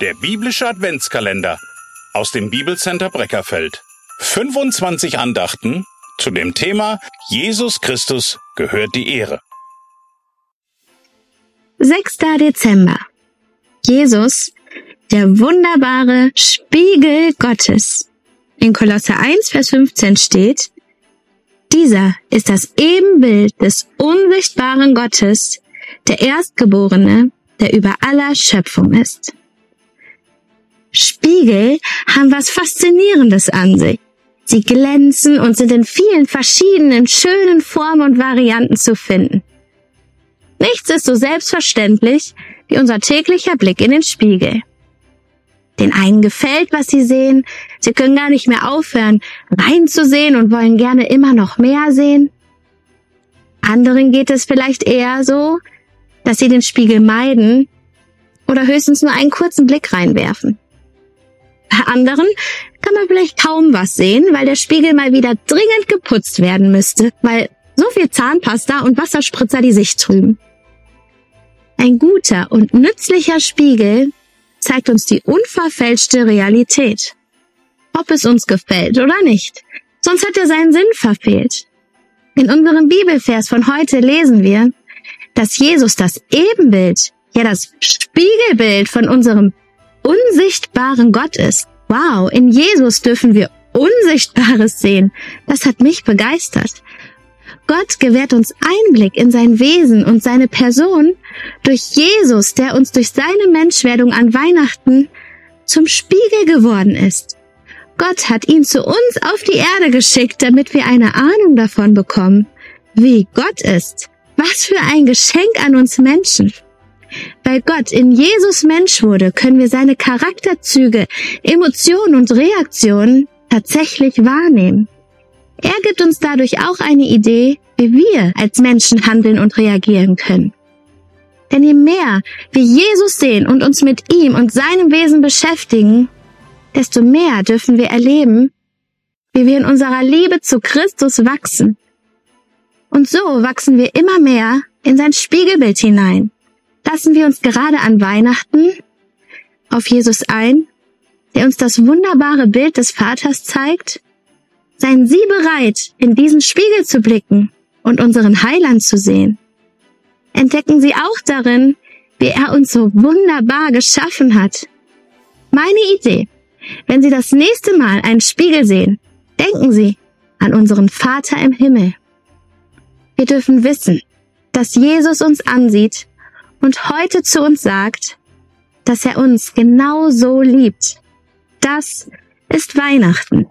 Der biblische Adventskalender aus dem Bibelcenter Breckerfeld. 25 Andachten zu dem Thema Jesus Christus gehört die Ehre. 6. Dezember. Jesus, der wunderbare Spiegel Gottes. In Kolosse 1, Vers 15 steht, dieser ist das Ebenbild des unsichtbaren Gottes, der Erstgeborene, der über aller Schöpfung ist. Spiegel haben was Faszinierendes an sich. Sie glänzen und sind in vielen verschiedenen schönen Formen und Varianten zu finden. Nichts ist so selbstverständlich wie unser täglicher Blick in den Spiegel. Den einen gefällt, was sie sehen, sie können gar nicht mehr aufhören, reinzusehen und wollen gerne immer noch mehr sehen. Anderen geht es vielleicht eher so, dass sie den Spiegel meiden oder höchstens nur einen kurzen Blick reinwerfen. Anderen kann man vielleicht kaum was sehen, weil der Spiegel mal wieder dringend geputzt werden müsste, weil so viel Zahnpasta und Wasserspritzer die Sicht trüben. Ein guter und nützlicher Spiegel zeigt uns die unverfälschte Realität. Ob es uns gefällt oder nicht. Sonst hat er seinen Sinn verfehlt. In unserem Bibelvers von heute lesen wir, dass Jesus das Ebenbild, ja das Spiegelbild von unserem unsichtbaren Gott ist. Wow, in Jesus dürfen wir Unsichtbares sehen. Das hat mich begeistert. Gott gewährt uns Einblick in sein Wesen und seine Person durch Jesus, der uns durch seine Menschwerdung an Weihnachten zum Spiegel geworden ist. Gott hat ihn zu uns auf die Erde geschickt, damit wir eine Ahnung davon bekommen, wie Gott ist. Was für ein Geschenk an uns Menschen. Weil Gott in Jesus Mensch wurde, können wir seine Charakterzüge, Emotionen und Reaktionen tatsächlich wahrnehmen. Er gibt uns dadurch auch eine Idee, wie wir als Menschen handeln und reagieren können. Denn je mehr wir Jesus sehen und uns mit ihm und seinem Wesen beschäftigen, desto mehr dürfen wir erleben, wie wir in unserer Liebe zu Christus wachsen. Und so wachsen wir immer mehr in sein Spiegelbild hinein lassen wir uns gerade an Weihnachten auf Jesus ein, der uns das wunderbare Bild des Vaters zeigt? Seien Sie bereit, in diesen Spiegel zu blicken und unseren Heiland zu sehen? Entdecken Sie auch darin, wie er uns so wunderbar geschaffen hat. Meine Idee, wenn Sie das nächste Mal einen Spiegel sehen, denken Sie an unseren Vater im Himmel. Wir dürfen wissen, dass Jesus uns ansieht und heute zu uns sagt, dass er uns genau so liebt. Das ist Weihnachten.